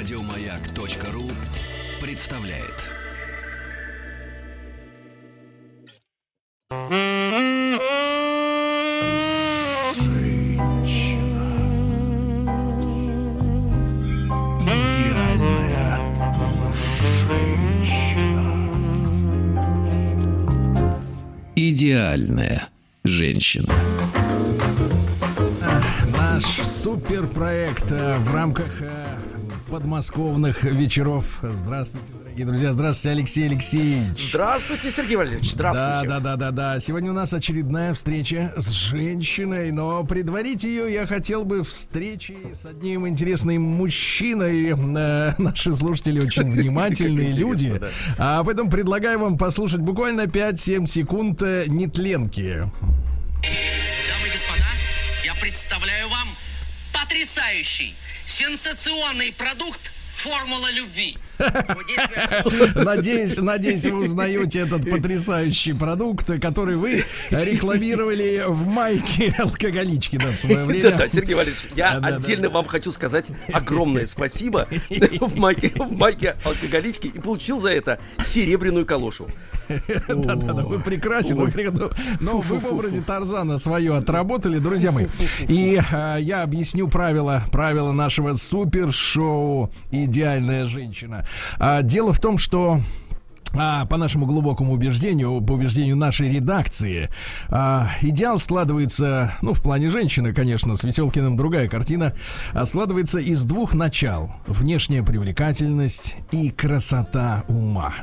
Радиомаяк.ру представляет. Женщина. Идеальная женщина. Идеальная женщина. Наш суперпроект э, в рамках э, подмосковных вечеров. Здравствуйте, дорогие друзья. Здравствуйте, Алексей Алексеевич. Здравствуйте, Сергей Валерьевич. Да, Здравствуйте. да, да, да, да. Сегодня у нас очередная встреча с женщиной, но предварить ее я хотел бы встречи с одним интересным мужчиной. Э, наши слушатели очень внимательные люди. А поэтому предлагаю вам послушать буквально 5-7 секунд э, нетленки. Дамы и господа, я представляю вам потрясающий, сенсационный продукт «Формула любви». Надеюсь, надеюсь, вы узнаете этот потрясающий продукт, который вы рекламировали в майке алкоголички, да, в свое время. Да, Сергей Валерьевич, я Да, да, да. отдельно вам хочу сказать огромное спасибо в майке, в майке алкоголички и получил за это серебряную калошу. Да, да, да, вы прекрасен. вы прекрасен. Но вы в образе Тарзана свое отработали, друзья мои. И а, я объясню правила, правила нашего супершоу «Идеальная женщина». А, дело в том, что а, по нашему глубокому убеждению, по убеждению нашей редакции, а, идеал складывается, ну, в плане женщины, конечно, с Веселкиным другая картина, а складывается из двух начал. Внешняя привлекательность и красота ума.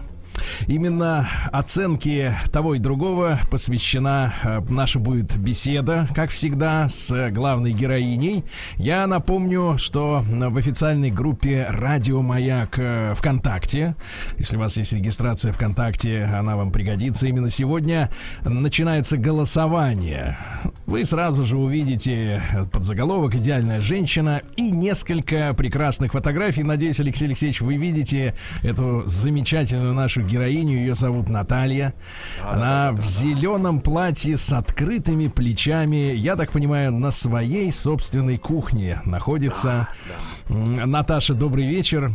Именно оценке того и другого посвящена э, наша будет беседа, как всегда, с главной героиней. Я напомню, что в официальной группе Радио Маяк э, ВКонтакте, если у вас есть регистрация ВКонтакте, она вам пригодится. Именно сегодня начинается голосование. Вы сразу же увидите подзаголовок «Идеальная женщина» и несколько прекрасных фотографий. Надеюсь, Алексей Алексеевич, вы видите эту замечательную нашу героиню. Ее зовут Наталья. Она в зеленом платье с открытыми плечами. Я так понимаю, на своей собственной кухне находится. Наташа, добрый вечер.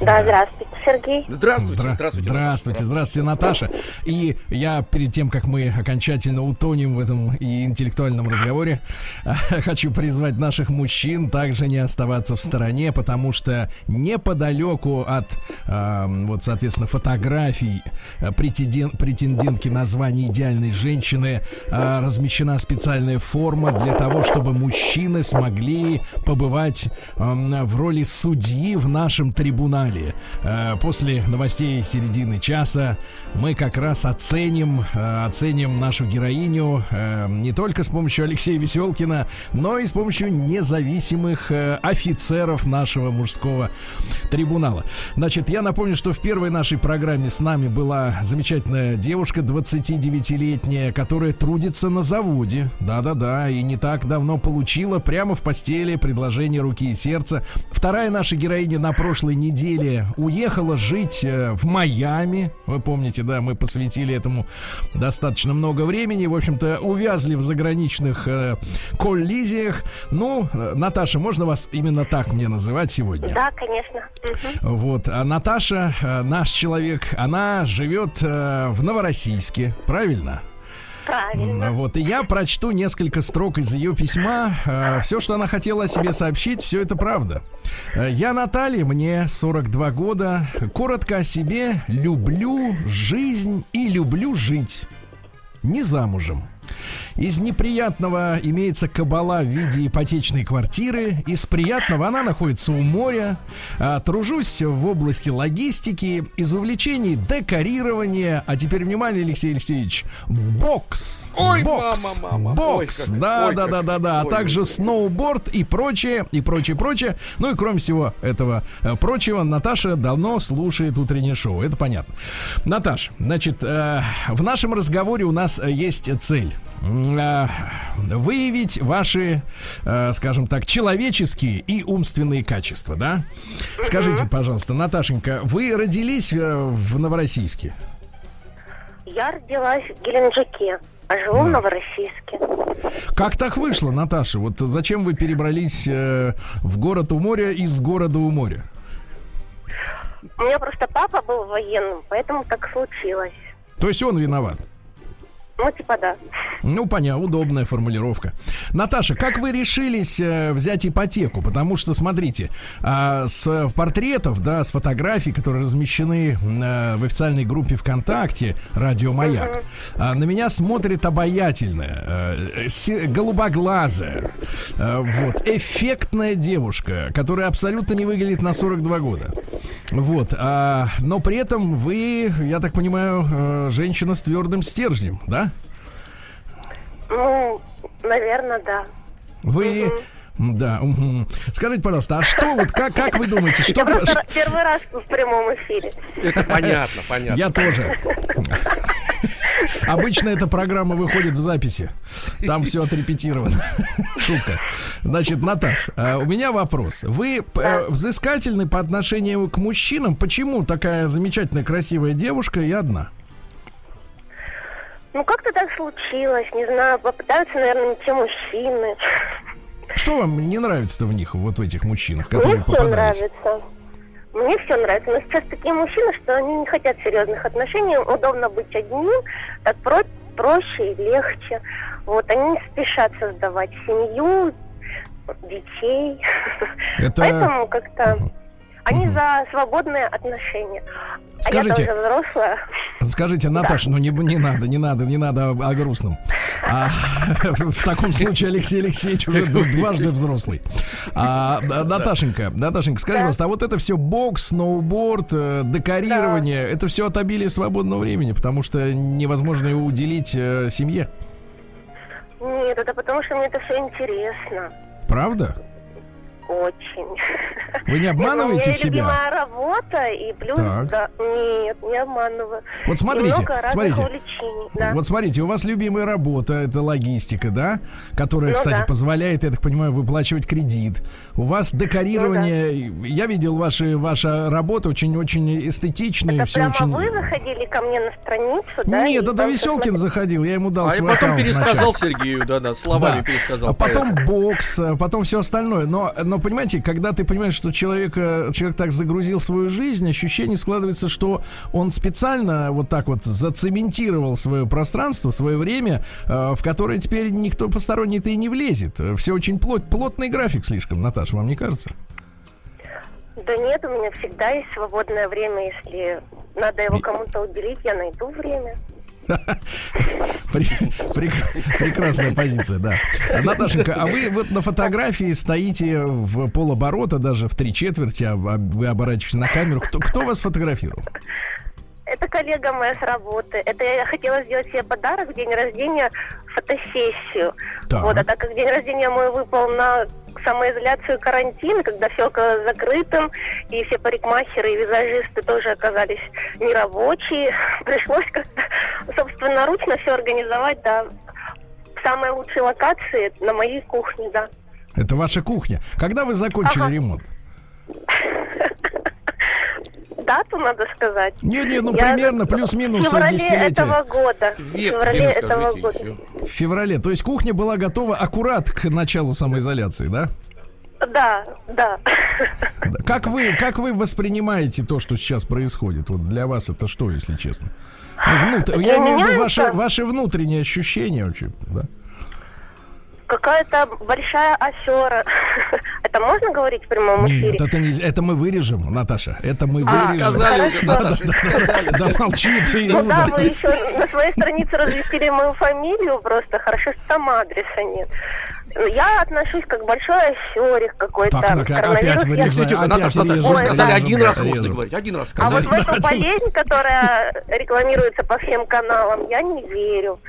Да, здравствуйте, Сергей. Здравствуйте, Здра- здравствуйте. здравствуйте, здравствуйте, Наташа. И я перед тем, как мы окончательно утонем в этом и интеллектуальном разговоре, хочу призвать наших мужчин также не оставаться в стороне, потому что неподалеку от, а, вот, соответственно, фотографий а, претенден- претендентки на звание идеальной женщины а, размещена специальная форма для того, чтобы мужчины смогли побывать ам, в роли судьи в нашем трибунале. Э, После новостей середины часа мы как раз оценим, э, оценим нашу героиню э, не только с помощью Алексея Веселкина, но и с помощью независимых офицеров нашего мужского трибунала. Значит, я напомню, что в первой нашей программе с нами была замечательная девушка, 29-летняя, которая трудится на заводе. Да-да-да, и не так давно получила прямо в постели предложение руки и сердца. Вторая наша героиня на прошлой неделе уехала жить э, в Майами. Вы помните, да, мы посвятили этому достаточно много времени. В общем-то, увязли в заграничных э, коллизиях. Ну, э, Наташа, можно вас именно так мне называть сегодня? Да, конечно. Вот, а Наташа, наш человек, она живет э, в Новороссийске, правильно? Правильно. М, Вот, и я прочту несколько строк из ее письма. Все, что она хотела о себе сообщить, все это правда. Э, Я Наталья, мне 42 года. Коротко о себе. Люблю жизнь и люблю жить. Не замужем. Из неприятного имеется кабала в виде ипотечной квартиры. Из приятного она находится у моря. А, Тружусь в области логистики. Из увлечений декорирование. А теперь внимание, Алексей Алексеевич. Бокс. Ой, Бокс. мама, мама. Бокс. Ой, да, ой, да, как- да, да, да. А также ой, ой. сноуборд и прочее, и прочее, прочее. Ну и кроме всего этого э, прочего, Наташа давно слушает утреннее шоу. Это понятно. Наташ, значит, э, в нашем разговоре у нас э, есть цель. Э, Выявить ваши, э, скажем так, человеческие и умственные качества, да? Скажите, пожалуйста, Наташенька, вы родились э, в Новороссийске? Я родилась в Геленджике, а живу в Новороссийске. Как так вышло, Наташа? Вот зачем вы перебрались э, в город у моря из города у моря? У меня просто папа был военным, поэтому так случилось. То есть он виноват. Ну, типа да. Ну, понятно, удобная формулировка. Наташа, как вы решились э, взять ипотеку? Потому что, смотрите, э, с портретов, да, с фотографий, которые размещены э, в официальной группе ВКонтакте «Радио Маяк», э, на меня смотрит обаятельная, э, голубоглазая, э, вот, эффектная девушка, которая абсолютно не выглядит на 42 года. Вот, а, но при этом вы, я так понимаю, э, женщина с твердым стержнем, да? Ну, наверное, да. Вы... Да. мгм. Скажите, пожалуйста, а что вот как, как вы думаете, что... Я просто первый раз в прямом эфире. Это понятно, понятно. Я тоже. Обычно эта программа выходит в записи. Там все отрепетировано. Шутка. Значит, Наташ, э, у меня вопрос. Вы э, взыскательны по отношению к мужчинам? Почему такая замечательная, красивая девушка и одна? Ну, как-то так случилось, не знаю, попытаются, наверное, не те мужчины. Что вам не нравится-то в них, вот в этих мужчинах, Мне которые все попадались? нравится. Мне все нравится. Но сейчас такие мужчины, что они не хотят серьезных отношений. Удобно быть одним, так про- проще и легче. Вот, они не спешат создавать семью, детей. Это- Поэтому как-то они за свободные отношения. Скажите- А я тоже взрослая. Скажите, Наташа, ну не, не надо, не надо, не надо о, о грустном. А, в таком случае Алексей Алексеевич уже дважды взрослый. А, да, Наташенька, Наташенька, скажи, Да. пожалуйста, а вот это все бокс, сноуборд, э, декорирование, это все от обилия свободного времени, потому что невозможно его уделить э, семье. Нет, это потому что мне это все интересно. Правда? Очень. Вы не Нет, ну, у обманываете меня себя? любимая работа, и плюс, Так. да, нет, не обманываю. Вот смотрите, смотрите. да. Вот смотрите, у вас любимая работа, это логистика, да? Которая, Ну кстати, да. позволяет, я так понимаю, выплачивать кредит. У вас декорирование, я видел ваши, ваша работа очень-очень эстетичная, это все прямо очень... вы заходили ко мне на страницу, да? Нет, это Веселкин посмотрели? заходил, я ему дал А свой потом пересказал начать. Сергею, да-да, словами Да. пересказал. А потом бокс, а потом все остальное. Но, но понимаете, когда ты понимаешь, что человек, э, человек так загрузил свою жизнь, ощущение складывается, что он специально вот так вот зацементировал свое пространство, свое время, э, в которое теперь никто посторонний-то и не влезет. Все очень плот, плотный график слишком, Наташа, вам не кажется? Да нет, у меня всегда есть свободное время, если надо его кому-то уделить, я найду время. Пре- прек- прекрасная позиция, да. Наташенька, а вы вот на фотографии стоите в полоборота, даже в три четверти, а а вы оборачиваетесь на камеру. Кто, кто вас фотографировал? Это коллега моя с работы. Это я хотела сделать себе подарок в день рождения, фотосессию. Так. Вот, а так как день рождения мой выпал на самоизоляцию и карантин, когда все оказалось закрытым, и все парикмахеры и визажисты тоже оказались нерабочие, пришлось как-то собственноручно все организовать, да, в самой лучшей локации на моей кухне, да. Это ваша кухня. Когда вы закончили Ага. ремонт? Дату надо сказать. Не, не, ну Я примерно в плюс-минус феврале десятилетие. этого года. В Век, феврале век, этого года. В феврале. То есть кухня была готова аккурат к началу самоизоляции, да? Да, да. Как вы, как вы воспринимаете то, что сейчас происходит? Вот для вас это что, если честно? Ну, внут- Я имею в виду ваши, ваши внутренние ощущения вообще, да? Какая-то большая афера. Это можно говорить в прямом эфире? Нет, это не, это мы вырежем, Наташа. Это мы А, вырежем. Сказали уже, Наташа, сказали. Да молчи ты, Ну да, вы еще на своей странице разместили мою фамилию просто. Хорошо, что там адреса нет. Я отношусь как большой афере какой-то. Так, так, Коронавирус опять я-. Слушайте, опять Наташа, режем, вы сказали да. один раз можно говорить, один раз А вот сказали. в эту болезнь, которая рекламируется по всем каналам, я не верю.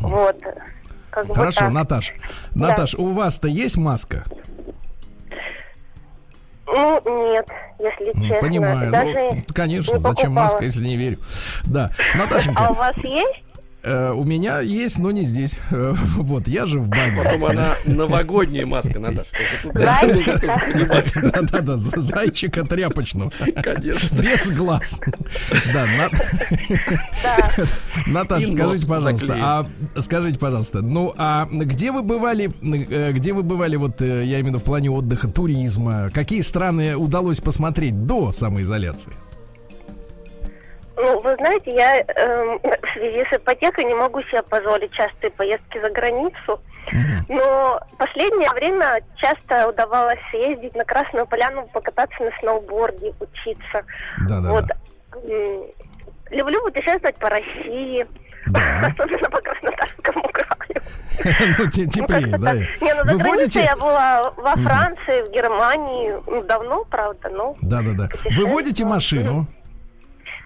Вот. Как бы Хорошо, так. Наташ. Да. Наташ, у вас-то есть маска? Ну, нет, если М, честно. Понимаю. Даже Ну, конечно, не зачем маска, если не верю? Да. А у Наташенька, вас есть? Э, у меня есть, но не здесь. Э, Вот, я же в бане. Потом она новогодняя маска, Наташа. Да-да-да, за- зайчика тряпочного. Конечно. Без глаз. Да, На- Да. Наташа, скажите, пожалуйста, а скажите, пожалуйста, ну а где вы бывали, э, где вы бывали, вот я именно в плане отдыха, туризма, какие страны удалось посмотреть до самоизоляции? Знаете, я эм, в связи с ипотекой не могу себе позволить частые поездки за границу. Но последнее время часто удавалось ездить на Красную Поляну, покататься на сноуборде, учиться. Да, да, вот. Люблю путешествовать по России. Да. Особенно по Краснодарскому краю. Ну, Ну, теплее, да? Не, ну за Вы границей я была во Франции, в Германии. Ну, давно, правда, но... Да, да, да. Вы водите машину?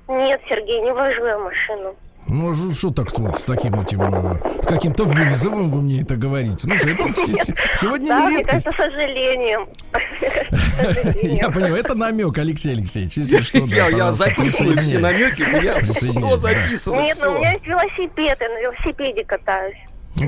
Нет, Сергей, не вожу я машину. Ну, ж- что так вот с таким этим, э, с каким-то вызовом вы мне это говорите? Ну, же это сегодня Да, не мне редкость. кажется, с сожалением. Я понимаю, это намек, Алексей Алексеевич. Если что, да, Я, записываю все намеки, у меня все записано. Нет, ну у меня есть велосипед, я на велосипеде катаюсь.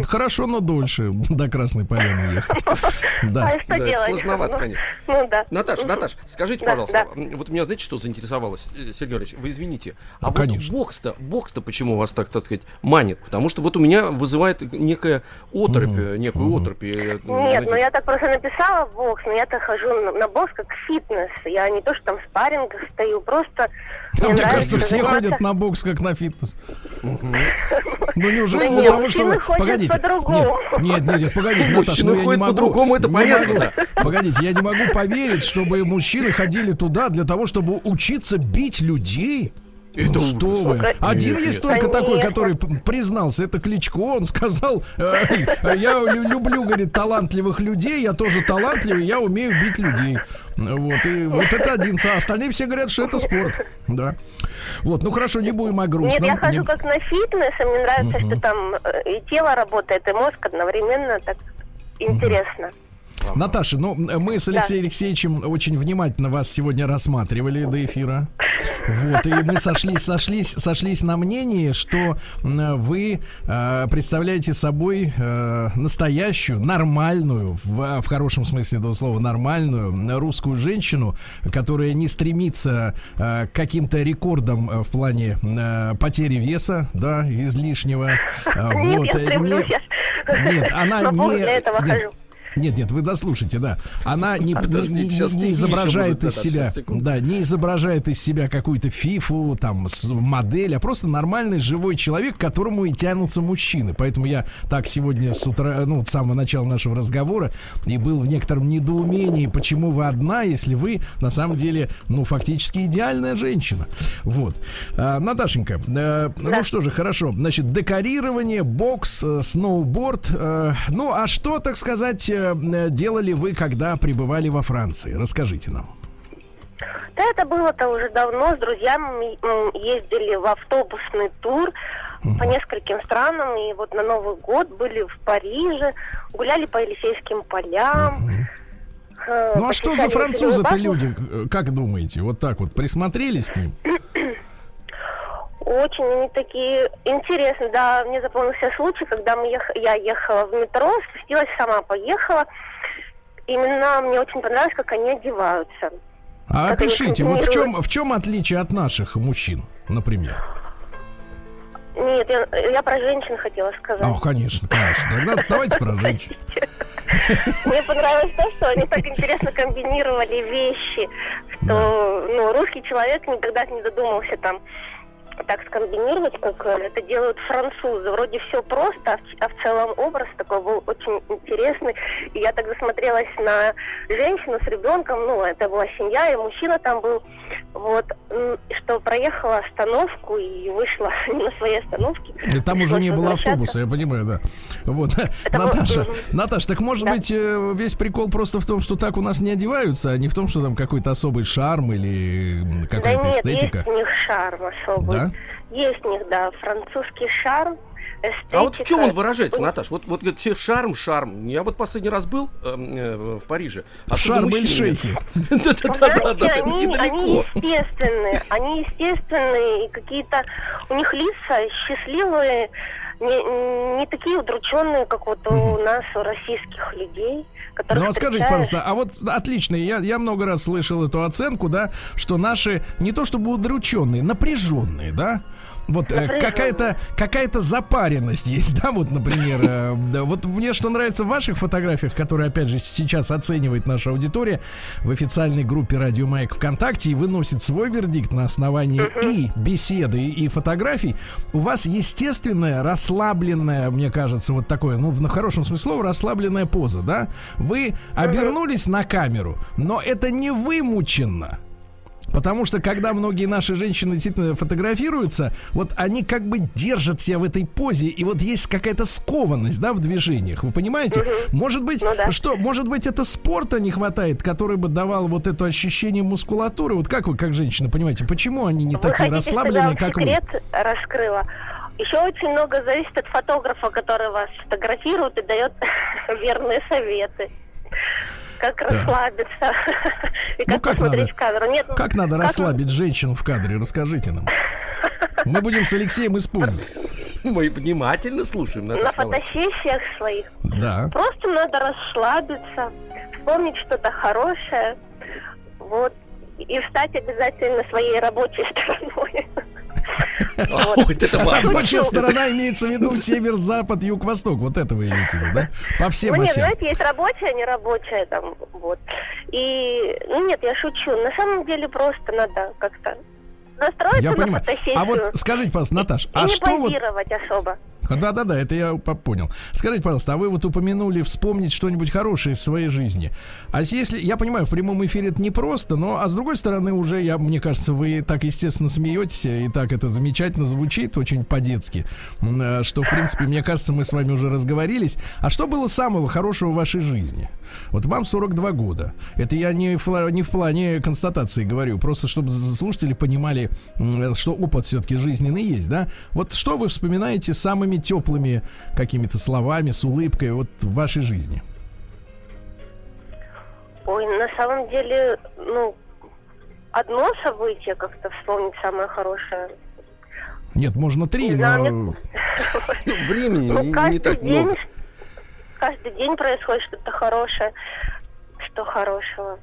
Хорошо, но дольше до Красной Поляны ехать. А Да. и что Да, делать? сложновато, Ну, конечно. Ну да. Наташ, Мгм. Наташ, скажите, Да, пожалуйста, да. вот меня, знаете, что заинтересовалось, э, Сергей Иванович, вы извините, а Ну, вот бокс-то, бокс-то почему вас так, так сказать, манит? Потому что вот у меня вызывает некая оторопь, э, некую оторопь. э, Нет, знаете, ну я так просто написала бокс, но я-то хожу на, на бокс как фитнес. Я не то, что там в спаррингах стою, просто... А Мне кажется, все заниматься- ходят на бокс как на фитнес. Ну неужели из-за того, что вы... Погодите. по-другому. Нет, нет, нет, погодите, Наташа, ну я не могу... по-другому, это не понятно. Погодите, я не могу поверить, чтобы мужчины ходили туда для того, чтобы учиться бить людей. Это Ну, что вы? Нет, Один нет. есть только такой, Конечно. который п- признался, это Кличко. Он сказал, э, я лю- люблю, говорит, талантливых людей, я тоже талантливый, я умею бить людей. Вот, и вот это один, а остальные все говорят, что это спорт. Да. Вот, ну хорошо, не будем о Нет, грустном. я хожу Не- как на фитнес, и мне нравится, что там э, и тело работает, и мозг одновременно так интересно. Наташа, ну мы с Алексеем Алексеевичем очень внимательно вас сегодня рассматривали до эфира. Вот, и мы сошлись, сошлись, сошлись на мнении, что вы э, представляете собой э, настоящую, нормальную, в, в хорошем смысле этого слова, нормальную русскую женщину, которая не стремится э, к каким-то рекордам э, в плане э, потери веса, да, излишнего. А, Нет, я э, стремлюсь, не- я нет, она на бокс не... для этого нет, хожу. Нет, нет, вы дослушайте, да. Она не, не- не- не изображает из себя, да, не изображает из себя какую-то фифу, там, модель, а просто нормальный живой человек, к которому и тянутся мужчины. Поэтому я так сегодня с утра, ну, с самого начала нашего разговора и был в некотором недоумении, почему вы одна, если вы на самом деле, ну, фактически идеальная женщина. Вот. А, Наташенька, э, ну что же, хорошо. Значит, декорирование, бокс, э, сноуборд. э, ну, а что, так сказать, э, делали вы, когда пребывали во Франции? Расскажите нам. Да, это было-то уже давно. С друзьями ездили в автобусный тур по нескольким странам. И вот на Новый год были в Париже, гуляли по Елисейским полям. э, Ну, а что за французы-то люди? Э, Как думаете? Вот так вот присмотрелись к ним? Очень они такие интересные. Да, мне запомнился случай, когда мы ех... я ехала в метро, спустилась сама, поехала. Именно мне очень понравилось, как они одеваются. А Как опишите, вот в чем, в чем отличие от наших мужчин, например? Нет, я, я про женщин хотела сказать. А, конечно, конечно. Тогда давайте про женщин. Мне понравилось то, что они так интересно комбинировали вещи, что ну, русский человек никогда не додумался там так скомбинировать, как э, это делают французы. Вроде все просто, а в, а в целом образ такой был очень интересный. И я так засмотрелась на женщину с ребенком, ну, это была семья, и мужчина там был, вот, что проехала остановку и вышла на своей остановке. И там уже не было автобуса, я понимаю, да. Вот, был- Наташа, Мгм. Наташа, так может Да. быть э, весь прикол просто в том, что так у нас не одеваются, а не в том, что там какой-то особый шарм или м, Да какая-то нет, эстетика? есть у них шарм особый. Да? Есть у них, да, французский шарм, эстетика. А вот в чем он выражается, Наташ? Вот, вот говорит, все шарм, шарм. Я вот последний раз был эм, э, в Париже. В Оттуда шарм мужчины- шейхи Да-да-да, они, естественные, они естественные, и какие-то у них лица счастливые, не, не такие удрученные, как вот у нас, у российских людей. Которых Ну, а скажите, пожалуйста, а вот отлично, я, я много раз слышал эту оценку, да, что наши не то чтобы удрученные, напряженные, да, Вот э, какая-то какая-то запаренность есть, да, вот, например, э, да, вот мне что нравится в ваших фотографиях, которые, опять же, сейчас оценивает наша аудитория в официальной группе Радио Маяк ВКонтакте и выносит свой вердикт на основании и беседы, и, фотографий. У вас естественная, расслабленная, мне кажется, вот такое, ну, в хорошем смысле слова, расслабленная поза, да? Вы обернулись на камеру, но это не вымученно. Потому что когда многие наши женщины действительно фотографируются, вот они как бы держат себя в этой позе, и вот есть какая-то скованность, да, в движениях. Вы понимаете? Может быть, Ну да. что, может быть, это спорта не хватает, который бы давал вот это ощущение мускулатуры. Вот как вы, как женщина, понимаете, почему они не Вы такие хотите, расслабленные, как вы? секрет раскрыла? Еще очень много зависит от фотографа, который вас фотографирует и дает верные советы. Как расслабиться и Ну, как, как посмотреть надо? в камеру. Нет, ну, Как надо как расслабить женщину в кадре? Расскажите нам. Мы будем с Алексеем использовать. Мы внимательно слушаем. На фотосессиях своих Да. просто надо расслабиться, вспомнить что-то хорошее, вот, и встать обязательно своей рабочей стороной. Вот. Это. Рабочая сторона имеется в виду север, запад, юг, восток. Вот это вы имеете в виду, да? По всем Ну нет, знаете, есть рабочая, не рабочая там, вот. И, ну нет, я шучу. На самом деле просто надо как-то настроиться Я на понимаю. фотосессию. А вот скажите, пожалуйста, Наташ, и а не что вот... особо. Да-да-да, это я по- понял. Скажите, пожалуйста, а вы вот упомянули вспомнить что-нибудь хорошее из своей жизни. А если, я понимаю, в прямом эфире это непросто, но, а с другой стороны, уже, я, мне кажется, вы так, естественно, смеетесь, и так это замечательно звучит, очень по-детски, э, что, в принципе, мне кажется, мы с вами уже разговорились. А что было самого хорошего в вашей жизни? Вот вам 42 года. Это я не, не в плане констатации говорю, просто чтобы слушатели понимали, что опыт все-таки жизненный есть, да? Вот что вы вспоминаете самыми теплыми какими-то словами, с улыбкой вот в вашей жизни? Ой, на самом деле, ну, одно событие как-то вспомнить самое хорошее. Нет, можно три, Не знаю, но... Ну, Времени Ну, не- так день, много. каждый день происходит что-то хорошее. Что хорошего?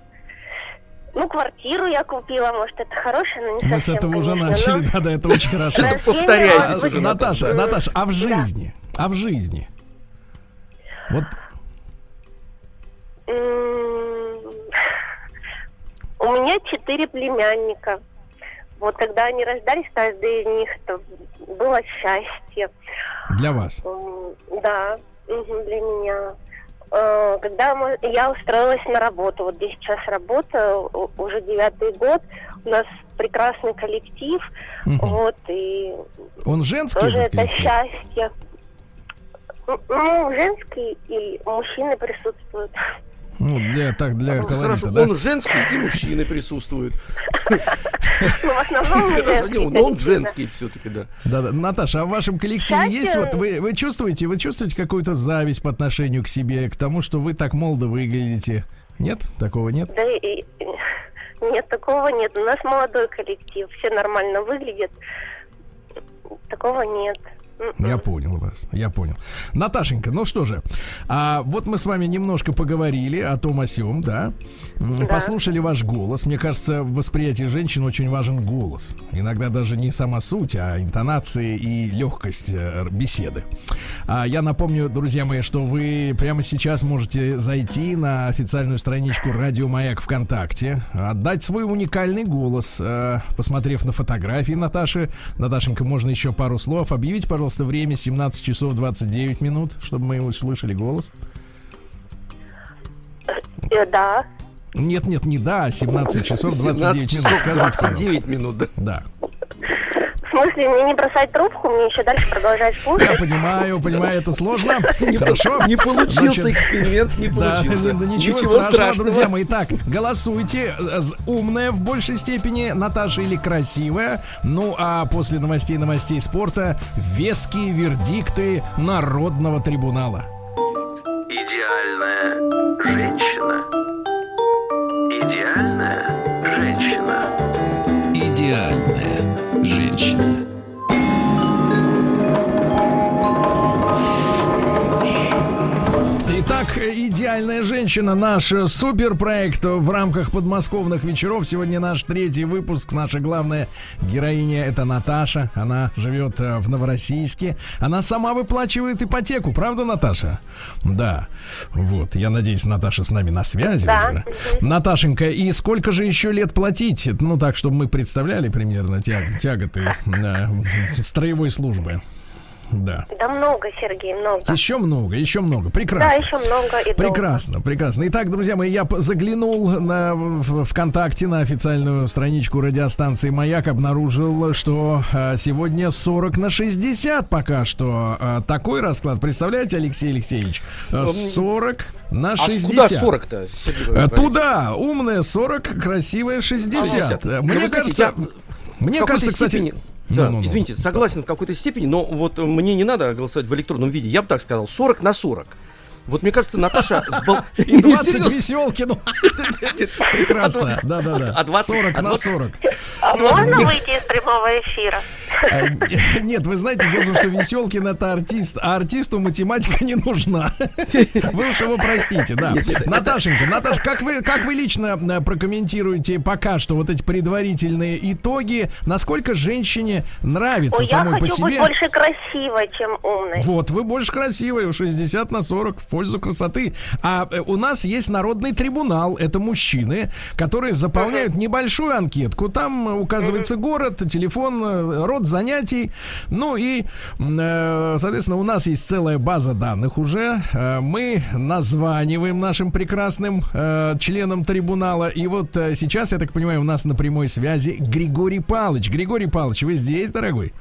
Ну, квартиру я купила, может, это хорошее, но не Мы с совсем, этого уже конечно, начали, но- да, да, это очень хорошо. Повторяйтесь уже, Наташа, Наташа, а в жизни? А в жизни? Вот У меня четыре племянника. Вот когда они рождались, каждый из них это было счастье. для вас. Да, для меня. Э, Когда мы- я устроилась на работу, вот здесь сейчас работаю, у- уже девятый год, у нас прекрасный коллектив, Мгм. вот, и Он женский тоже это коллектив? счастье. Ну, женский и мужчины присутствуют. Ну, для, так, для Ну, колорита, Хорошо, да? он женский, и мужчины присутствуют. Ну, в основном женский Не, Но он женский все-таки, да. Да, да. Наташа, а в вашем коллективе есть вот вы, вы чувствуете, вы чувствуете какую-то зависть по отношению к себе, к тому, что вы так молодо выглядите? Нет, такого нет. Да и, и- нет, такого нет. У нас молодой коллектив, все нормально выглядят. Такого нет. Я понял вас, я понял. Наташенька, ну что же, а вот мы с вами немножко поговорили о том о сём, да? Да. Послушали ваш голос. Мне кажется, в восприятии женщин очень важен голос. Иногда даже не сама суть, а интонации и легкость э, беседы. А я напомню, друзья мои, что вы прямо сейчас можете зайти на официальную страничку Радио Маяк ВКонтакте, отдать свой уникальный голос, э, посмотрев на фотографии Наташи. Наташенька, можно еще пару слов объявить, пожалуйста, время 17 часов 29 минут, чтобы мы услышали голос. Э, Да. Нет, нет, не да, а 17 часов 29 17 минут. Скажите, пожалуйста. 29 минут, да. Да. В смысле, мне не бросать трубку, мне еще дальше продолжать слушать? Я понимаю, понимаю, это сложно. Хорошо. Не получился эксперимент, не Да, получился. ничего, страшного, друзья мои. Так, голосуйте. Э, Умная в большей степени Наташа или красивая. Ну, а после новостей новостей спорта веские вердикты Народного трибунала. Идеальная женщина. Итак, идеальная женщина, наш э, суперпроект в рамках подмосковных вечеров. Сегодня наш третий выпуск. Наша главная героиня это Наташа. Она живет э, в Новороссийске. Она сама выплачивает ипотеку, правда, Наташа? Да. Вот. Я надеюсь, Наташа с нами на связи Да. уже. Наташенька, и сколько же еще лет платить? Ну так, чтобы мы представляли примерно тяг- тяготы э, строевой службы. Да. Да много, Сергей, много. Еще много, еще много. Да, Прекрасно. еще много и долго. Прекрасно, прекрасно. Итак, друзья мои, я заглянул на в- ВКонтакте на официальную страничку радиостанции Маяк, обнаружил, что а, сегодня 40 на 60 пока что. А, такой расклад, представляете, Алексей Алексеевич? А, 40 на А 60. куда 40-то? Сергей А, Валерьевич? Туда, умная 40, красивая 60. 60. Мне кажется, я мне кажется, кстати... степени- Да, Ну-ну-ну. извините, согласен в какой-то степени, но вот мне не надо голосовать в электронном виде. Я бы так сказал, 40 на 40. Вот мне кажется, Наташа сбал... И 20 Серьезно? веселки, ну, прекрасно, да-да-да. А 20 40 а на 20 40. А можно выйти из прямого эфира? Э, Нет, вы знаете, дело в том, что Веселкин это артист, а артисту математика не нужна. Вы уж его простите, да. Наташенька, Наташ, как вы, как вы лично э, прокомментируете пока что вот эти предварительные итоги? Насколько женщине нравится Ой, я самой по хочу быть себе? больше красивой, чем умной. Вот, вы больше красивые, 60 на 40 в пользу красоты. А э, у нас есть народный трибунал, это мужчины, которые заполняют небольшую анкетку. Там э, указывается город, телефон, э, род занятий. Ну и, соответственно, у нас есть целая база данных уже. Мы названиваем нашим прекрасным членам трибунала. И вот сейчас, я так понимаю, у нас на прямой связи Григорий Палыч. Григорий Палыч, вы здесь, дорогой?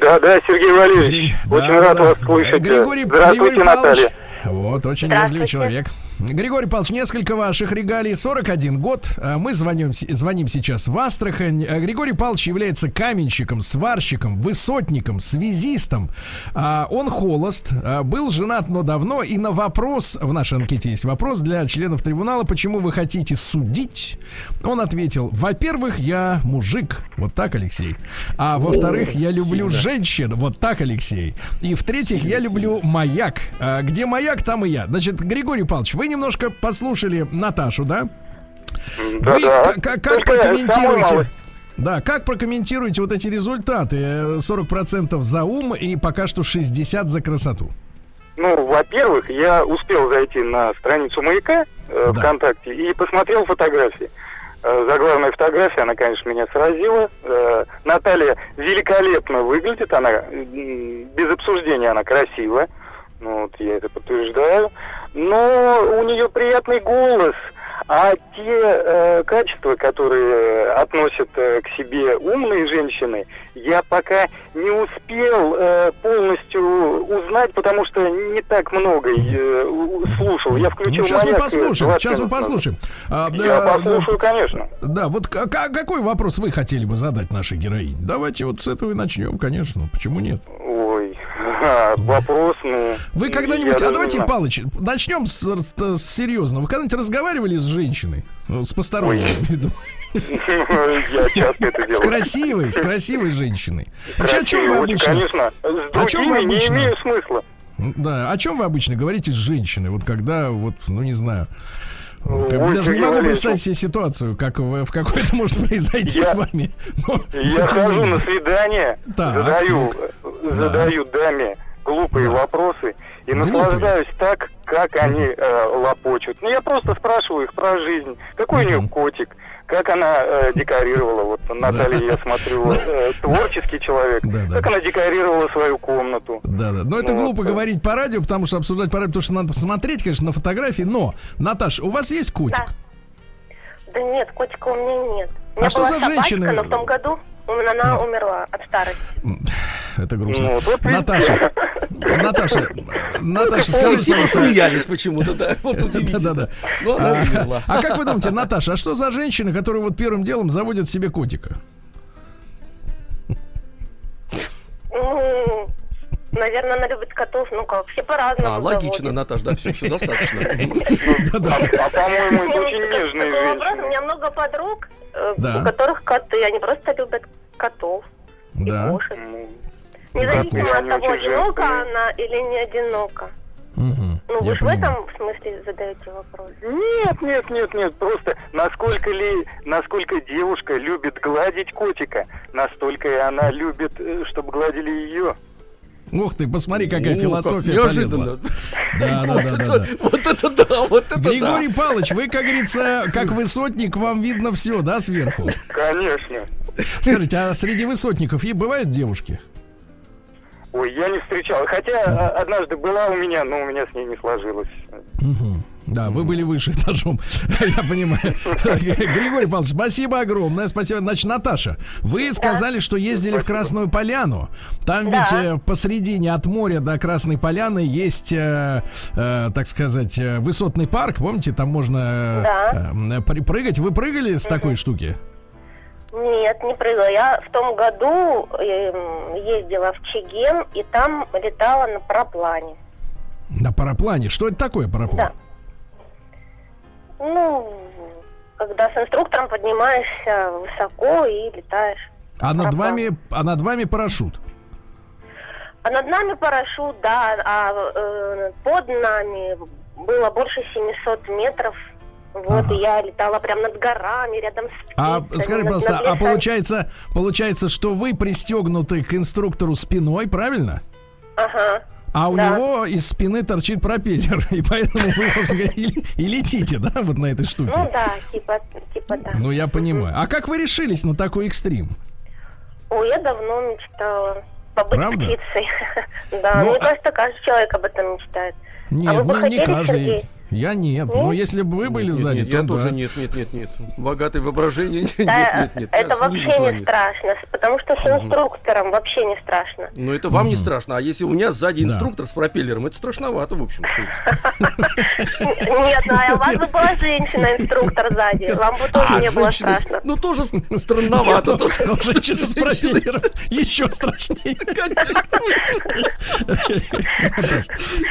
Да, да, Сергей Валерьевич, Гри- очень да, рад да. вас слышать. Григорий, Здравствуйте, Григорий Павлович. Вот, очень вежливый человек. Григорий Павлович, несколько ваших регалий. 41 год. А Мы звоним, звоним сейчас в Астрахань. А Григорий Павлович является каменщиком, сварщиком, высотником, связистом. А, Он холост, был женат, но давно. И на вопрос, в нашей анкете есть вопрос для членов трибунала, почему вы хотите судить? Он ответил, во-первых, я мужик. Вот так, Алексей. А во-вторых, я люблю женщин. Вот так, Алексей. И в-третьих, я люблю маяк. Где маяк, там и я. Значит, Григорий Павлович, вы немножко послушали Наташу, да? Да, Вы да. как, как прокомментируете? Да, как прокомментируете вот эти результаты? Э, 40% за ум и пока что 60% за красоту. Ну, во-первых, я успел зайти на страницу маяка э, Да. ВКонтакте и посмотрел фотографии. Э, заглавная фотография, она, конечно, меня сразила. Э, Наталья великолепно выглядит, она без обсуждения она красива. Ну, вот я это подтверждаю. Но у нее приятный голос. А те э, качества, которые относят э, к себе умные женщины, я пока не успел э, полностью узнать, потому что не так много э, слушал. Я включил Ну, сейчас мы послушаем, 20 сейчас мы послушаем. А, Я послушаю, да, конечно. Да, вот к- какой вопрос вы хотели бы задать нашей героине? Давайте вот с этого и начнем, конечно. Почему нет? Ой, а, вопрос, ну... Вы когда-нибудь, а давайте, знаю. Палыч, начнем с, с- с серьезного. Вы когда-нибудь разговаривали с женщиной? Ну, С посторонней, я виду. Часто это С красивой, с красивой женщиной. Вообще, о чем вы обычно? Конечно, О с чем вы другими не обычно? имею смысла. Да, о чем вы обычно говорите с женщиной? Вот когда, вот, ну не знаю. Ой, Как бы даже не могу представить себе ситуацию, как в, в какой это может произойти Я- с вами. Но, Я хожу на свидание, Так, задаю, ну-ка. Задаю даме глупые Да. вопросы и Глупые? наслаждаюсь так, как они э, лопочут. Ну, я просто спрашиваю их про жизнь. Какой у нее котик? Как она э, декорировала? Вот Наталья, я смотрю, э, творческий человек. Да, да. Как она декорировала свою комнату? Да, да. Но это Ну, глупо вот, говорить по радио, потому что обсуждать по радио, потому что надо посмотреть, конечно, на фотографии. Но, Наташ, у вас есть котик? Да. Да нет, котика у меня нет. У А меня что была за собачка, женщины? но в том году она умерла от старости. Это грустно. Ну. Наташа, Наташа, Наташа, скажите, все пожалуйста, посмеялись почему-то, да. Вот Да, удивительно. да, да. Ну, А, а как вы думаете, Наташа, а что за женщины, которые вот первым делом заводят себе котика? М, Наверное, она любит котов. Ну как, все по-разному А, логично, заводят. Наташ, да, все, все достаточно. А, а, по-моему, это очень нежные вопрос. У женщины. меня много подруг, э, у которых коты. Они просто любят котов и Да. кошек. Ну, Независимо от того, одинока она или не одинока. Мгм, Ну, вы в понимаю. этом смысле задаете вопрос? Нет, нет, нет, нет, просто насколько ли, насколько девушка любит гладить котика, настолько и она любит, э, чтобы гладили ее. Ух ты, посмотри, какая О, философия как неожиданно. полезла. Да, да, Вот да, да, это- да. Вот это да, вот это да. Григорий Павлович, вы, как говорится, как высотник, вам видно все, да, сверху? Конечно. Скажите, а среди высотников и бывают девушки? Ой, я не встречал. Хотя а, однажды была у меня, но у меня с ней не сложилось. Мгм. Да, вы были выше этажом, я понимаю. Григорий Павлович, спасибо огромное, спасибо. Значит, Наташа, вы сказали, что ездили в Красную Поляну. Там Да. ведь э, посредине от моря до Красной Поляны есть, э, э, так сказать, высотный парк. Помните, там можно э, э, прыгать. Вы прыгали с такой штуки? Нет, не прыгала. Я в том году эм, ездила в Чегем и там летала на параплане. На параплане. Что это такое параплан? Да. Ну, когда с инструктором поднимаешься высоко и летаешь. А над Параплан. вами, а над вами парашют. А над нами парашют, да, а э, под нами было больше 700 метров. Вот, Ага. и я летала прям над горами, рядом с А скажи, пожалуйста, а получается, получается, что вы пристегнуты к инструктору спиной, правильно? Ага. А у Да. него из спины торчит пропеллер, и поэтому вы, собственно говоря, и, и летите, да, вот на этой штуке. Ну да, типа, типа да. Ну, я понимаю. А как вы решились на такой экстрим? Ой, я давно мечтала побыть Правда? птицей. да, Ну, мне а- кажется, каждый человек об этом мечтает. Нет, вы бы не, не хотели, каждый. Сергей? Я нет. Нет? Но если бы вы были Нет, сзади, нет, то я да. тоже нет, нет, нет, нет. Богатое воображение. Нет, нет, нет. это вообще не страшно, потому что с инструктором вообще не страшно. Ну, это вам не страшно. А если у меня сзади инструктор с пропеллером, это страшновато, в общем. Нет, ну а у вас бы была женщина-инструктор сзади, вам бы тоже А, не было страшно. Ну, тоже странновато. тоже. Но женщина с пропеллером еще страшнее.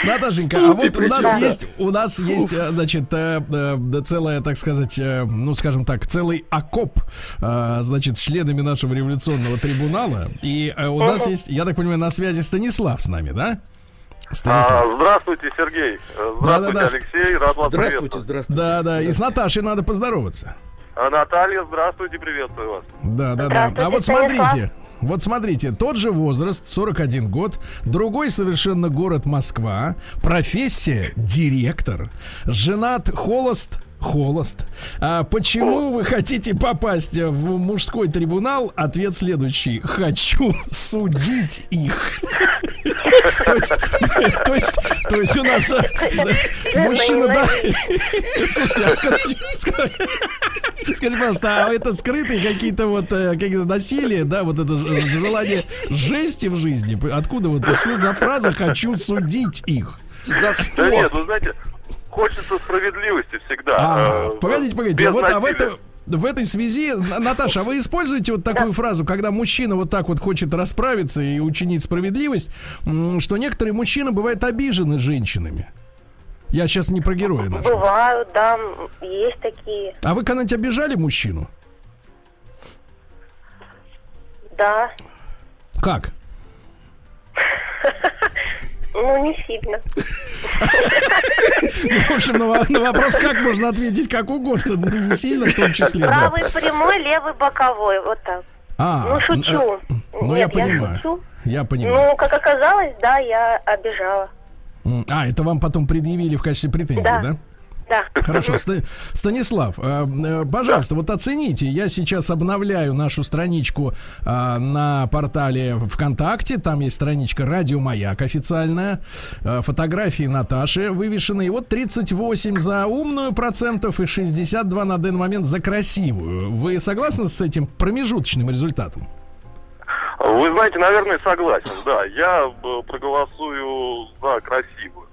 Наташ, Наташенька, а вот у нас есть, у нас есть, э, значит, э, э, да, целая, так сказать, ну, скажем так, целый окоп, значит, с членами нашего революционного трибунала. И у нас есть, я так понимаю, на связи Станислав с нами, да? Станислав. А, здравствуйте, Сергей. Здравствуйте, Да-да-да. Алексей. Рад вас Здравствуйте, здравствуйте. Да, да, и с Наташей надо поздороваться. А, Наталья, здравствуйте, приветствую вас. Да, да, да. А вот Станислав. смотрите, вот смотрите, тот же возраст, 41 год, другой совершенно город Москва, профессия директор, женат, холост, холост. А почему вы хотите попасть в мужской трибунал? Ответ следующий: хочу судить их. То есть, то есть, то есть у нас э, мужчина, да. А Скажи, пожалуйста, а это скрытые какие-то вот э, какие-то насилия, да, вот это ж- желание жести в жизни? Откуда вот что за фраза «хочу судить их»? За Да что? нет, вы знаете, хочется справедливости всегда. А, э, погодите, погодите, вот а в, насилия. это, в этой связи, На- Наташа, а вы используете вот такую фразу, когда мужчина вот так вот хочет расправиться и учинить справедливость, что некоторые мужчины бывают обижены женщинами? Я сейчас не про героя нашего. Бывают, да, есть такие, А вы когда-нибудь обижали мужчину? да. Как? Ну, не сильно. Ну, в общем, на, во- на вопрос, как можно ответить как угодно, ну, не сильно в том числе, да. Правый прямой, левый боковой, вот так. А, Ну, шучу. э, Ну, я понимаю. Я понимаю. Ну, как оказалось, да, я обижала. А, это вам потом предъявили в качестве претензии, да? Да. Хорошо, Ста- Станислав, э, э, пожалуйста, вот оцените. Я сейчас обновляю нашу страничку а, на портале ВКонтакте. Там есть страничка Радио Маяк официальная. Э, Фотографии Наташи вывешены. И вот 38 за умную процентов и 62 на данный момент за красивую. Вы согласны с этим промежуточным результатом? Вы знаете, наверное, согласен, да. Я э, проголосую за красивую.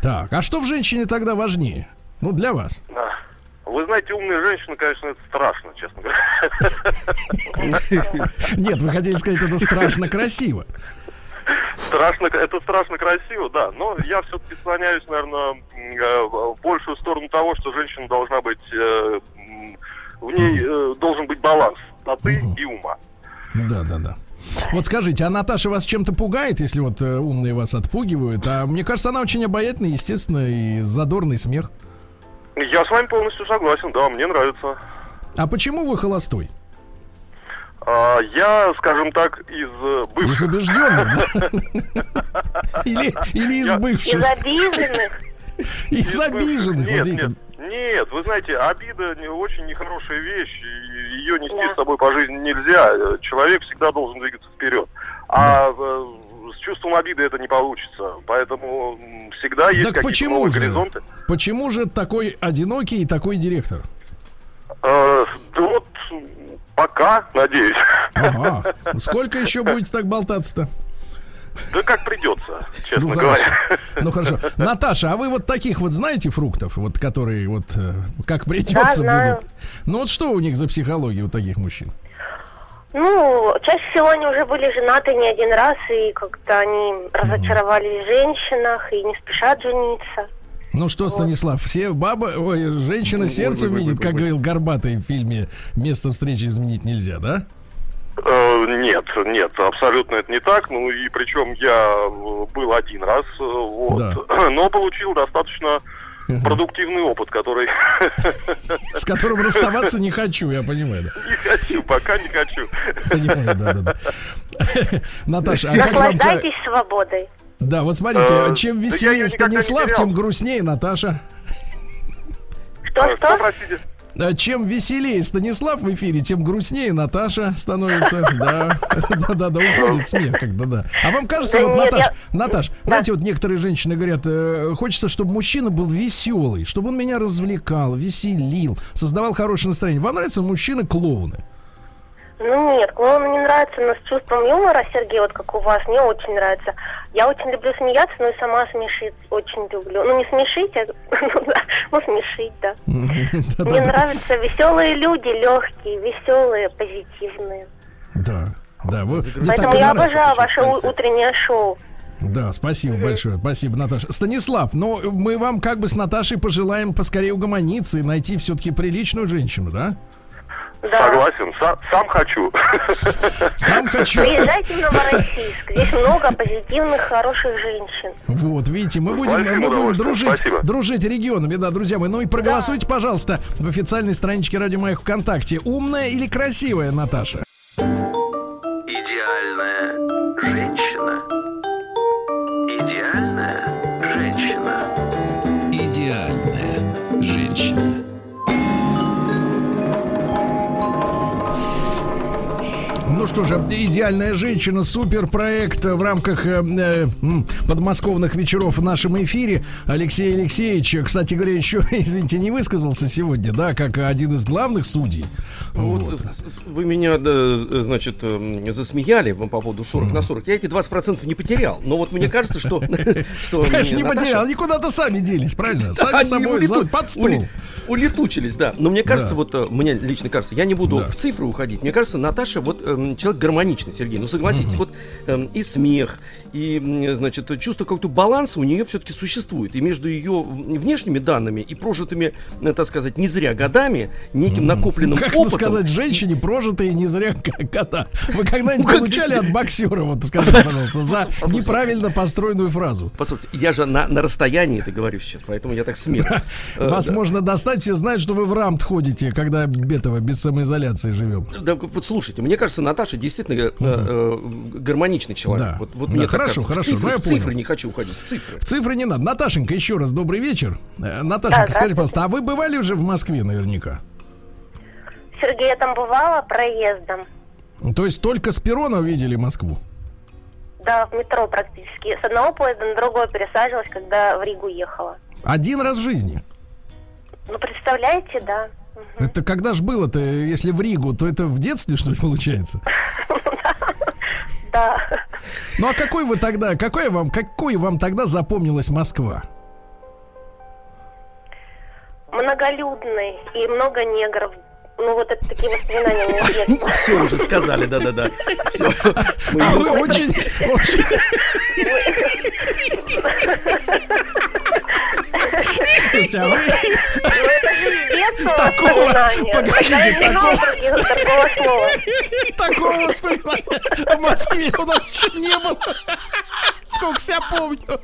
Так, а что в женщине тогда важнее? Ну, для вас. Да. Вы знаете, умная женщина, конечно, это страшно, честно говоря. Нет, вы хотели сказать, это страшно красиво. Страшно, это страшно красиво, да. Но я все-таки склоняюсь, наверное, в большую сторону того, что женщина должна быть, э, в ней э, должен быть баланс красоты и ума. Да, да, да. Вот скажите, а Наташа вас чем-то пугает, если вот э, умные вас отпугивают? А мне кажется, она очень обаятельная, естественно, и задорный смех. Я с вами полностью согласен, да, мне нравится. А почему вы холостой? А, я, скажем так, из э, Из бывших. убежденных, да? Или, из Я- Из бывших? обиженных. Из Из бывших. обиженных, Нет, вот видите. нет, вы знаете, обида не очень нехорошая вещь, и ее нести Да. с собой по жизни нельзя. Человек всегда должен двигаться вперед. А с чувством обиды это не получится. Поэтому всегда есть Так какие-то почему новые же? горизонты. Почему же такой одинокий и такой директор? Э, да вот пока, надеюсь. Ага. Сколько еще будете так болтаться-то? Да как придется, честно Ну говоря. хорошо. Ну хорошо. Наташа, а вы вот таких вот знаете фруктов, вот которые вот э, как придется Да, знаю. будут? Ну вот что у них за психология у таких мужчин? Ну, чаще всего они уже были женаты не один раз, и как-то они разочаровались в женщинах и не спешат жениться. Ну что, Станислав, все бабы, ой, женщина ой, видит, ой, как ой. говорил Горбатый в фильме «Место встречи изменить нельзя», да? Э, Нет, нет, абсолютно это не так. Ну и причем я э, был один раз, э, вот, но получил достаточно продуктивный опыт, который С которым расставаться не хочу, я понимаю, да. не хочу, пока не хочу. Понимаю, да, да, да. Наташа, а как вам... свободой. Да, вот смотрите, Э, чем веселее Станислав, тем грустнее Наташа. Что, Э, что? простите? А Чем веселее Станислав в эфире, тем грустнее Наташа становится. Да, да, да, да, уходит смех, когда да. А вам кажется, вот, нет, Наташ, Наташ, знаете, вот некоторые женщины говорят, э, хочется, чтобы мужчина был веселый, чтобы он меня развлекал, веселил, создавал хорошее настроение. Вам нравятся мужчины-клоуны? Ну нет, клоуны не нравятся, но с чувством юмора, Сергей, вот как у вас, мне очень нравится. Я очень люблю смеяться, но и сама смешить очень люблю. Ну не смешить, а ну, ну смешить, да. Мне нравятся веселые люди, легкие, веселые, позитивные. Да, да, вы, Поэтому я обожаю ваше утреннее шоу. Да, спасибо большое, спасибо, Наташа. Станислав, ну мы вам как бы с Наташей пожелаем поскорее угомониться и найти все-таки приличную женщину, да? Да. Согласен, са- сам хочу. Сам хочу. Приезжайте в Новороссийск. Здесь много позитивных, хороших женщин. Вот, видите, мы будем, Спасибо, мы будем дружить, спасибо. дружить регионами, да, друзья мои. Ну и проголосуйте, пожалуйста, в официальной страничке Радио Маяк ВКонтакте. Умная или красивая, Наташа? Идеальная женщина. Идеальная женщина. Идеальная женщина. Ну что же, идеальная женщина, супер проект в рамках э, э, подмосковных вечеров в нашем эфире. Алексей Алексеевич, кстати говоря, еще, извините, не высказался сегодня, да, как один из главных судей. Вот, Вот. с- вы меня, да, э, значит, эм, засмеяли по поводу 40 на 40. Я эти 20% не потерял. Но вот мне кажется, что... Конечно, не потерял, они куда-то сами делись, правильно? Сами собой под стол. Улетучились, да. Но мне кажется, вот э, мне лично кажется, я не буду в цифры уходить. Мне кажется, Наташа вот эм, человек гармоничный, Сергей. Ну согласитесь, вот эм, и смех, и значит чувство какого-то баланса у нее все-таки существует. И между ее внешними данными и прожитыми, э, так сказать, не зря годами, неким накопленным Как опытом. сказать женщине, прожитые не зря как года? Вы когда-нибудь Ну, как- получали от боксера, вот скажите, пожалуйста, за неправильно построенную фразу? Послушайте, я же на, на расстоянии это говорю сейчас, поэтому я так смело. Э, Вас да. можно достать, все знают, что вы в рамт ходите, когда этого без самоизоляции живем. Да, вот слушайте, мне кажется, Наташа действительно э, э, гармоничный человек. Да. Вот, вот Да, мне хорошо, кажется. В хорошо, цифры, ну я в цифры понял. не хочу уходить, в цифры. В цифры не надо. Наташенька, еще раз добрый вечер. Э, Наташенька, Да, скажите, пожалуйста, а вы бывали уже в Москве наверняка? Сергей, я там бывала проездом. То есть только с перона видели Москву? Да, в метро практически. С одного поезда на другой пересаживалась, когда в Ригу ехала. Один раз в жизни. Ну, представляете, да. Это когда ж было-то, если в Ригу, то это в детстве, что ли, получается? Да. Ну а какой вы тогда, какой вам, какой вам тогда запомнилась Москва? Многолюдный и много негров. Ну, вот это такие воспоминания у меня. Все уже сказали, да-да-да. Все. А вы очень, очень... Слушайте, а вы, Ну, Такого, погодите, такого-. Такого воспоминания в Москве у нас еще не было. Сколько себя помню.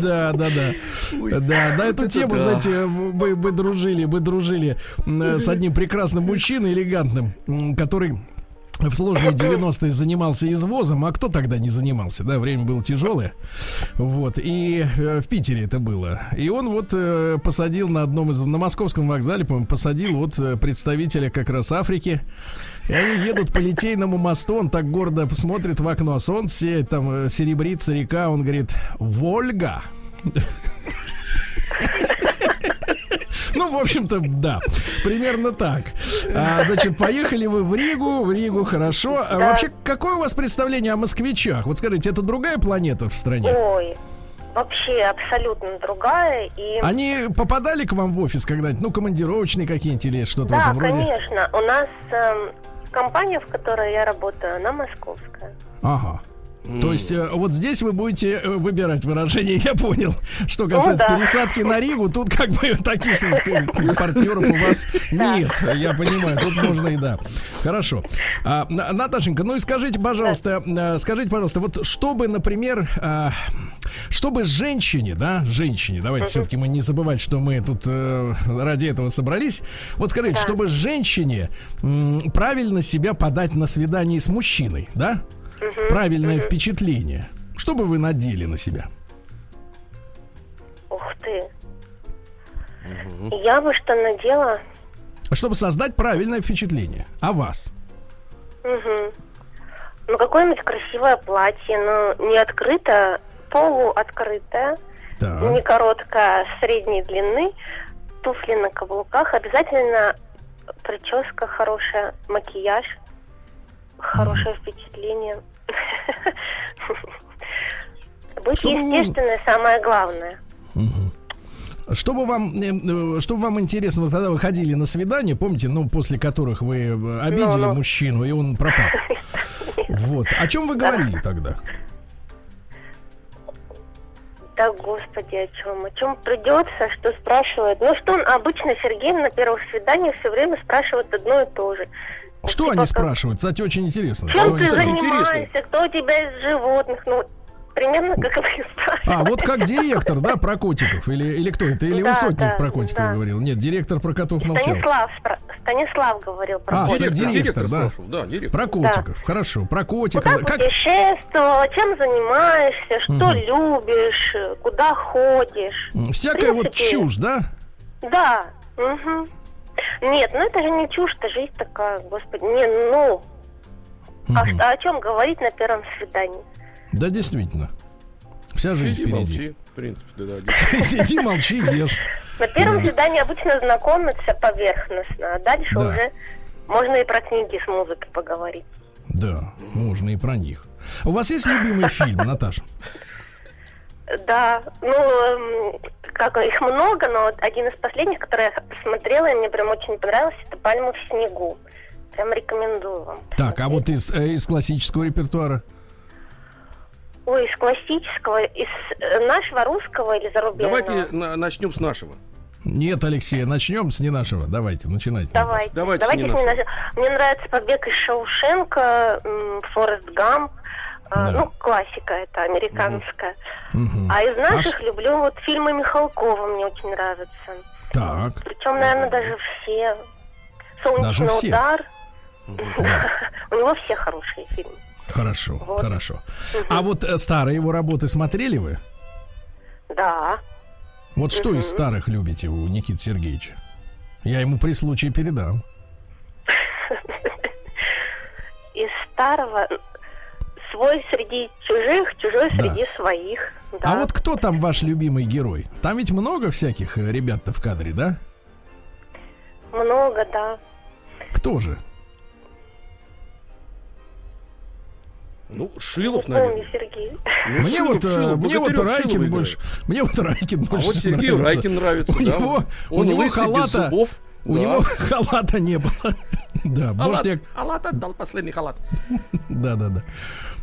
Да, да, да. Да, на эту тему, знаете, мы, дружили, мы дружили с одним прекрасным мужчиной, элегантным, который в сложные 90-е занимался извозом, а кто тогда не занимался, да, время было тяжелое, вот, и э, в Питере это было, и он вот э, посадил на одном из, на московском вокзале, по-моему, посадил вот э, представителя как раз Африки, и они едут по Литейному мосту, он так гордо посмотрит в окно, солнце там э, серебрится река, он говорит, Вольга. Ну, в общем-то, да, примерно так. А, значит, поехали вы в Ригу, в Ригу хорошо. А вообще, какое у вас представление о москвичах? Вот скажите, это другая планета в стране? Ой, вообще абсолютно другая. И Они попадали к вам в офис когда-нибудь? Ну, командировочные какие-нибудь или что-то в да, этом роде? конечно. У нас эм, компания, в которой я работаю, она московская. Ага. То есть э, вот здесь вы будете э, выбирать выражение, я понял. Что касается да. пересадки на Ригу, тут как бы таких э, партнеров у вас нет. Я понимаю, тут можно и да. Хорошо. А, На- Наташенька, ну и скажите, пожалуйста, скажите, пожалуйста, вот чтобы, например, а, чтобы женщине, да, женщине, давайте все-таки мы не забывать, что мы тут ради этого собрались. Вот скажите, Да. чтобы женщине правильно себя подать на свидании с мужчиной, да? Правильное впечатление. Что бы вы надели на себя? Ух ты. Я бы что надела? Чтобы создать правильное впечатление о вас. Мгм. Ну, какое-нибудь красивое платье, но не открытое, полуоткрытое, Так. не короткое, а средней длины, туфли на каблуках, обязательно прическа хорошая, макияж, хорошее впечатление. Быть Чтобы вы- естественной самое главное. Чтобы вам, э, э, чтобы вам интересно, вот когда вы ходили на свидание, помните, ну, после которых вы э, обидели Ну-ну. мужчину, и он пропал. Вот. О чем вы говорили тогда? Да, господи, о чем? О чем придется, что спрашивают? Ну, что он обычно Сергей на первых свиданиях все время спрашивает одно и то же. Что Типа они спрашивают? Кстати, очень интересно. Чем Что ты занимаешься? Кто у тебя из животных? Ну, примерно как вы. А, вот как директор, да, про котиков? Или, или кто это? Или Да, высотник да, про котиков да. говорил? Нет, директор про котов молчал. Станислав, Станислав говорил про А, котиков. Директор, директор, да. спрашивал, да, директор. Про котиков, хорошо. Про котиков. Куда Как, путешествовал, чем занимаешься, что Мгм. любишь, куда ходишь. всякая вот принципе, чушь, да? Да. мгм. Нет, ну это же не чушь, это жизнь такая, господи. Не, ну, а, Мгм. что- о чем говорить на первом свидании? Да, действительно. Вся жизнь Сиди, впереди. молчи. В принципе, да, да. Сиди, молчи, ешь. На первом свидании обычно знакомятся поверхностно, а дальше Да. уже можно и про книги с музыкой поговорить. Да, можно и про них. У вас есть любимый фильм, Наташа? Да, ну, эм, как их много, но вот один из последних, который я посмотрела, и мне прям очень понравился, это «Пальма в снегу». Прям рекомендую вам. Так, а вот из, э, из классического репертуара? Ой, из классического, из э, нашего русского или зарубежного? Давайте на- начнем с нашего. Нет, Алексей, начнем с не нашего. Давайте, начинайте. Давайте. Давайте Давайте, с ней нашего. Мне нравится «Побег из Шоушенка», м, «Форест Гамп». А, Да. Ну, классика это, американская. Мгм. А из наших ш- люблю вот фильмы Михалкова, мне очень нравятся. Так, Причем, наверное, даже все. «Солнечный Даже все? удар». да, У него все хорошие фильмы. хорошо, Вот. хорошо. А вот э, старые его работы смотрели вы? Да. Вот что из старых любите у Никиты Сергеевича? Я ему при случае передам. Из старого свой среди чужих, чужой Да. среди своих. Да. А вот кто там ваш любимый герой? Там ведь много всяких э, ребят-то в кадре, да? Много, да. Кто же? Ну, Шилов, наверное. Сергей. Ну, Мне Шилов, вот, э, Шилов, мне вот Райкин Шилова больше. играет. Мне вот Райкин А больше вот Сергею нравится. Райкин нравится, У да. него, у Он него лысый, без халата, зубов. у Да. него халата не было. Да, может я, халат отдал, последний халат. да, да, да.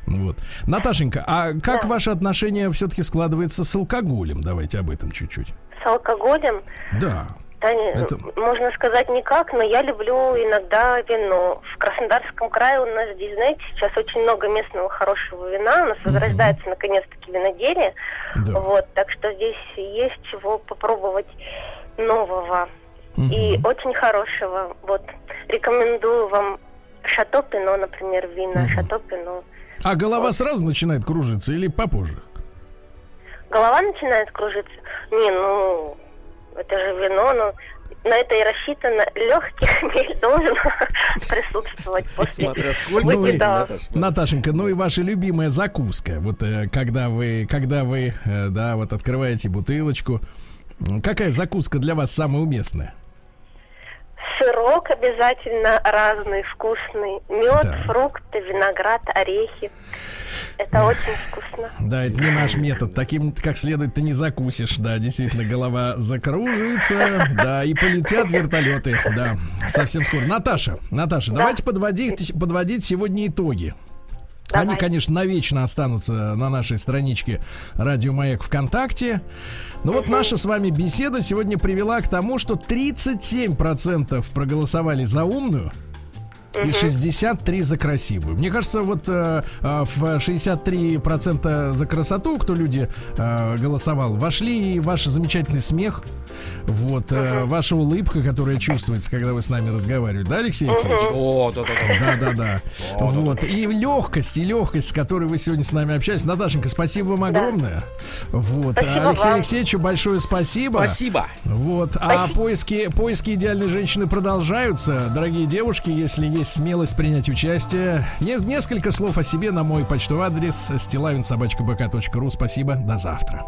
Вот. Наташенька, а как Да. ваше отношение все-таки складывается с алкоголем? Давайте об этом чуть-чуть. С алкоголем. Да. Да, Это... Можно сказать никак, но я люблю иногда вино. В Краснодарском крае у нас здесь, знаете, сейчас очень много местного хорошего вина. У нас угу. возрождается наконец-таки виноделие. Да. Вот, так что здесь есть чего попробовать нового. Угу. И очень хорошего. Вот, рекомендую вам Шато Пино, например, вина. Угу. Шато Пино. А голова сразу начинает кружиться или попозже? Голова начинает кружиться? Не, ну, это же вино, но на это и рассчитано. Легкий хмель должен присутствовать после Смотря сколько ну, и, Наташенька, ну и ваша любимая закуска. Вот э, когда вы, когда вы, э, да, вот открываете бутылочку, какая закуска для вас самая уместная? Сырок обязательно разный, вкусный. Мед, да. фрукты, виноград, орехи. Это очень вкусно. Да, это не наш метод. Таким, как следует, ты не закусишь. Да, действительно, голова закружится. Да, и полетят вертолеты. Да, совсем скоро. Наташа, Наташа, да. давайте подводить, подводить сегодня итоги. Давай. Они, конечно, навечно останутся на нашей страничке Радио Маяк ВКонтакте. Но вот наша с вами беседа сегодня привела к тому, что 37% проголосовали за умную, и 63 за красивую. Мне кажется, вот э, э в 63% за красоту, кто люди э, голосовал, вошли и ваш замечательный смех, вот, э, ваша улыбка, которая чувствуется, когда вы с нами разговариваете, да, Алексей Алексеевич? О, да, да, да. Да, да, да. Вот. И легкость, и легкость, с которой вы сегодня с нами общаетесь. Наташенька, спасибо вам огромное. Вот. Спасибо Алексею Алексеевичу большое спасибо. Спасибо. Вот. А поиски, поиски идеальной женщины продолжаются. Дорогие девушки, если есть смелость принять участие, не, несколько слов о себе на мой почтовый адрес стилавинсобачкабк.ру. Спасибо. До завтра.